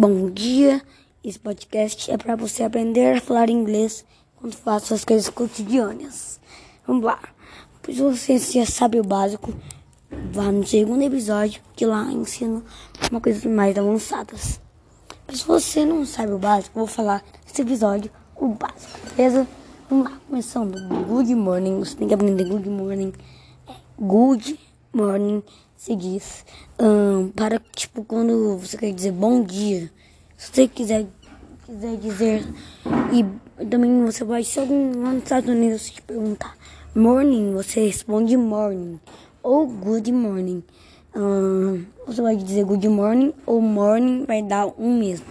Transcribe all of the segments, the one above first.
Bom dia. Esse podcast é para você aprender a falar inglês quando faz suas coisas cotidianas. Vamos lá. Pois você já sabe o básico, vá no segundo episódio que lá ensino uma coisa mais avançadas. Mas se você não sabe o básico, vou falar nesse episódio o básico, beleza? Vamos lá, começando. Good morning. Você tem que aprender good morning. É, good morning se diz um, para tipo quando você quer dizer bom dia. Se você quiser quiser dizer e também você pode se algum lá nos Estados Unidos te perguntar morning, você responde morning ou good morning. Um, você vai dizer good morning ou morning vai dar um mesmo.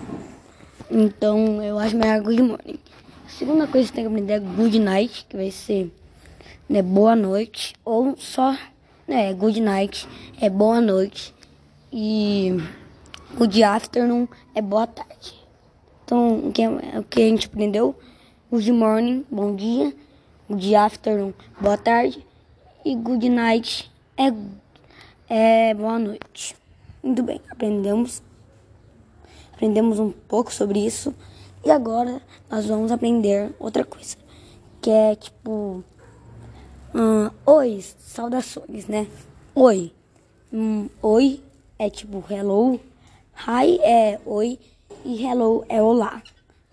Então eu acho melhor good morning. A segunda coisa que você tem que aprender é good night, que vai ser né, boa noite ou só é, good night é boa noite. E good afternoon é boa tarde. Então, o que, o que a gente aprendeu? Good morning, bom dia. Good afternoon, boa tarde. E good night é, é boa noite. Muito bem, aprendemos. Aprendemos um pouco sobre isso. E agora nós vamos aprender outra coisa. Que é tipo Oi, saudações, né? Oi. Hum, oi é tipo hello. Hi é oi. E hello é olá.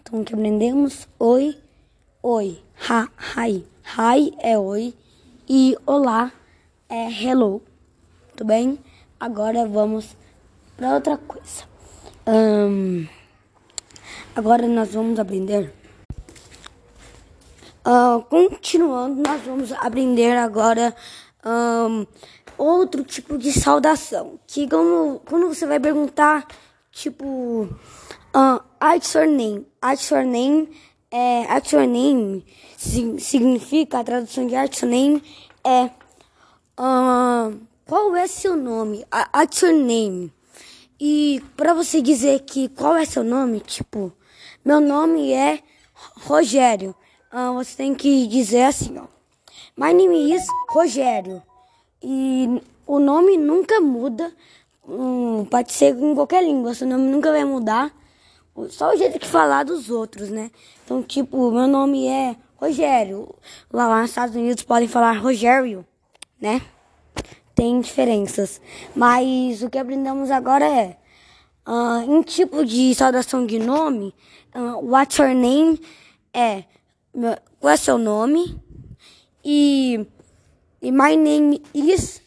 Então, que aprendemos? Oi, oi. Ha, hi. Hi é oi. E olá é hello. Tudo bem? Agora vamos para outra coisa. Agora nós vamos aprender Uh, continuando, nós vamos aprender agora um, outro tipo de saudação. Que como, quando você vai perguntar, tipo, uh, what's your name? What's your name? É, what's your name significa, a tradução de what's your name é uh, qual é seu nome? What's your name? E para você dizer que qual é seu nome, tipo, meu nome é Rogério ah, você tem que dizer assim, ó. My name is Rogério. E o nome nunca muda. Hum, pode ser em qualquer língua, seu nome nunca vai mudar. Só o jeito que falar dos outros, né? Então, tipo, meu nome é Rogério. Lá, lá nos Estados Unidos podem falar Rogério, né? Tem diferenças. Mas o que aprendemos agora é. Uh, em tipo de saudação de nome, uh, what's your name é qual é seu nome? E, e my name is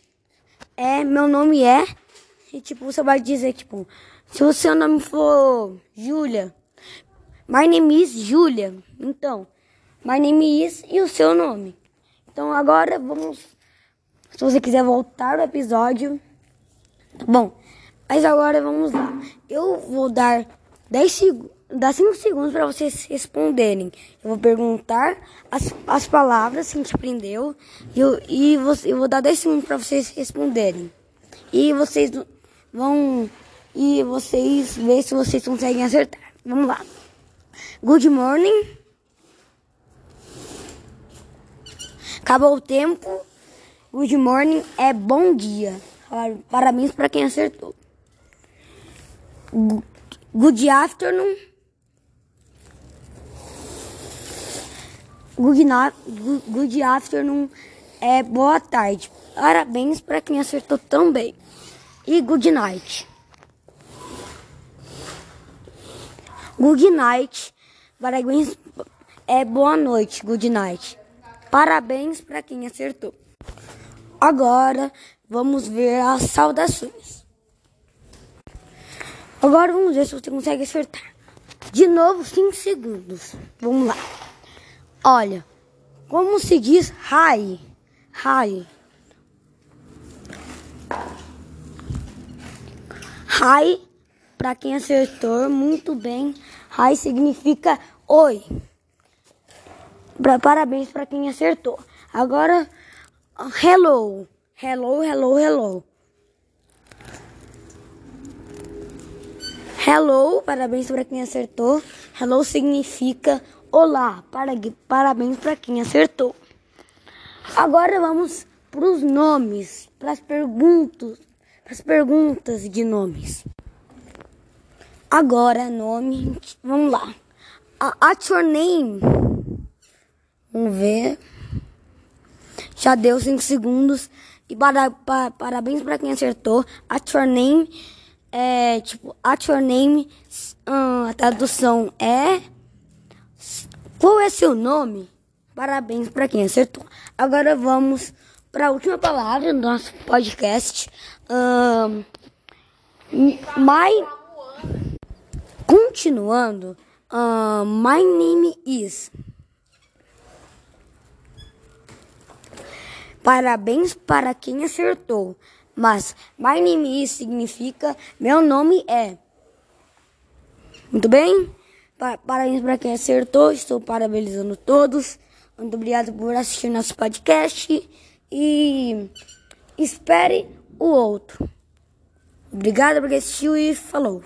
é meu nome é e tipo você vai dizer tipo se o seu nome for Julia, my name is Julia. Então, my name is e o seu nome. Então agora vamos se você quiser voltar o episódio, tá bom? Mas agora vamos lá. Eu vou dar 10 segundos dá 5 segundos para vocês responderem. Eu vou perguntar as, as palavras que a gente aprendeu e eu, e você, eu vou dar 10 segundos para vocês responderem. E vocês vão e vocês ver se vocês conseguem acertar. Vamos lá. Good morning. Acabou o tempo. Good morning é bom dia. Parabéns para quem acertou. Good afternoon. Good, night, good afternoon é boa tarde. Parabéns para quem acertou também. E good night. Good night. Parabéns é boa noite. Good night. Parabéns para quem acertou. Agora vamos ver as saudações. Agora vamos ver se você consegue acertar. De novo, 5 segundos. Vamos lá. Olha, como se diz hi? Hi. Hi, para quem acertou, muito bem. Hi significa oi. Pra, parabéns para quem acertou. Agora, hello. Hello, hello, hello. Hello, parabéns para quem acertou. Hello significa Olá, parabéns para quem acertou. Agora vamos para os nomes, para as perguntas, para as perguntas de nomes. Agora, nome. Vamos lá. What's your name? Vamos ver. Já deu 5 segundos. E para, para, parabéns para quem acertou. What's your name? É tipo, What's your name? Hum, a tradução é. Qual é seu nome? Parabéns para quem acertou. Agora vamos para a última palavra do nosso podcast. Um, my Continuando, my name is. Parabéns para quem acertou. Mas my name is significa meu nome é. Muito bem? Parabéns para quem acertou. Estou parabenizando todos. Muito obrigado por assistir nosso podcast. E espere o outro. Obrigado por assistir e falou.